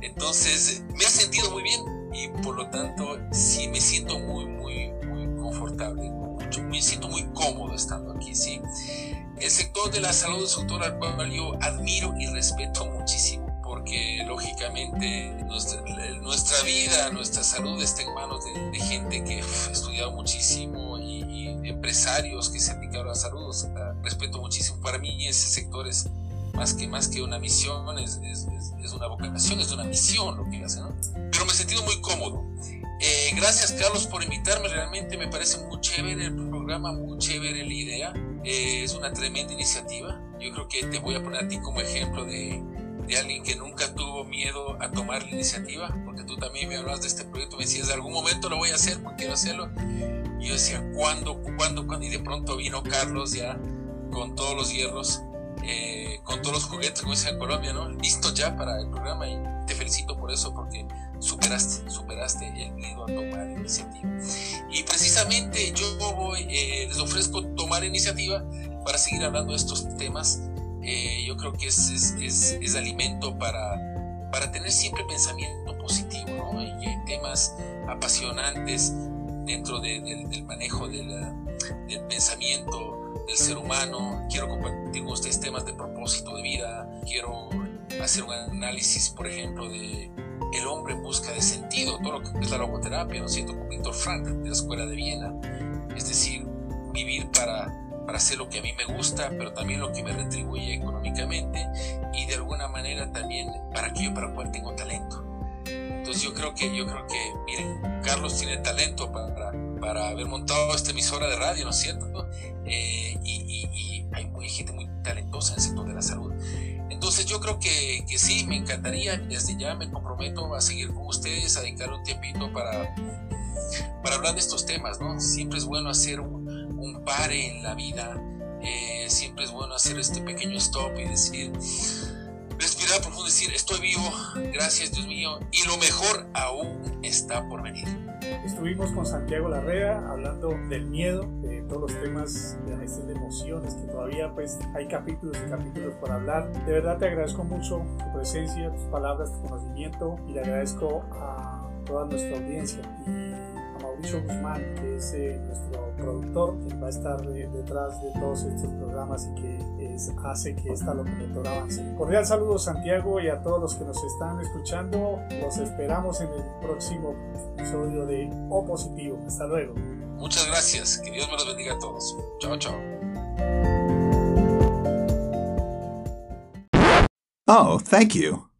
Entonces, me he sentido muy bien y por lo tanto, sí me siento muy, muy, muy confortable, mucho, me siento muy cómodo estando aquí, ¿sí? El sector de la salud es un sector al cual yo admiro y respeto muchísimo porque lógicamente nuestra, nuestra, vida, nuestra salud está en manos de, gente que ha estudiado muchísimo y, empresarios que se han dedicado a la salud. Respeto muchísimo. Para mí ese sector es más que, más que una misión, es, es, es una vocación, es una misión lo que hace, ¿no? Pero me he sentido muy cómodo. Eh, gracias Carlos por invitarme, realmente me parece muy chévere el programa, muy chévere la idea, eh, es una tremenda iniciativa. Yo creo que te voy a poner a ti como ejemplo de, de alguien que nunca tuvo miedo a tomar la iniciativa, porque tú también me hablas de este proyecto, me decías, de algún momento lo voy a hacer, porque quiero hacerlo. Y yo decía, ¿cuándo, cuándo, cuándo? Y de pronto vino Carlos ya con todos los hierros, eh, con todos los juguetes, como dicen en Colombia, ¿no? Listo ya para el programa y te felicito por eso, porque superaste, superaste el miedo a tomar iniciativa. Y precisamente yo voy, eh, les ofrezco tomar iniciativa para seguir hablando de estos temas eh, yo creo que es, es, es, alimento para, para tener siempre pensamiento positivo, ¿no? Y hay temas apasionantes dentro del manejo del pensamiento del ser humano. Quiero compartir con ustedes temas de propósito de vida. Quiero hacer un análisis, por ejemplo, de el hombre en busca de sentido, todo lo que es la logoterapia, ¿no es cierto? Con Víctor Frank de la Escuela de Viena. Es decir, vivir para para hacer lo que a mí me gusta, pero también lo que me retribuye económicamente y de alguna manera también para aquello para cual tengo talento. Entonces yo creo que, yo creo que, miren, Carlos tiene talento para haber montado esta emisora de radio, ¿no es cierto? Eh, y, hay muy, gente muy talentosa en el sector de la salud. Entonces yo creo que, que sí, me encantaría, desde ya me comprometo a seguir con ustedes, a dedicar un tiempito para, para hablar de estos temas, ¿no? Siempre es bueno hacer un, un pare en la vida. Eh, siempre es bueno hacer este pequeño stop y decir, respirar profundo, decir, estoy vivo, gracias Dios mío, y lo mejor aún está por venir. Estuvimos con Santiago Larrea hablando del miedo, de todos los temas de gestión de emociones, que todavía pues hay capítulos y capítulos por hablar. De verdad te agradezco mucho tu presencia, tus palabras, tu conocimiento y le agradezco a toda nuestra audiencia. Mauricio Guzmán, que es eh, nuestro productor, quien va a estar detrás de todos estos programas y que hace que esta locomotora avance. Cordial saludo Santiago y a todos los que nos están escuchando. Los esperamos en el próximo episodio de O Positivo. Hasta luego. Muchas gracias. Que Dios me los bendiga a todos. Chao, chao. Oh, thank you.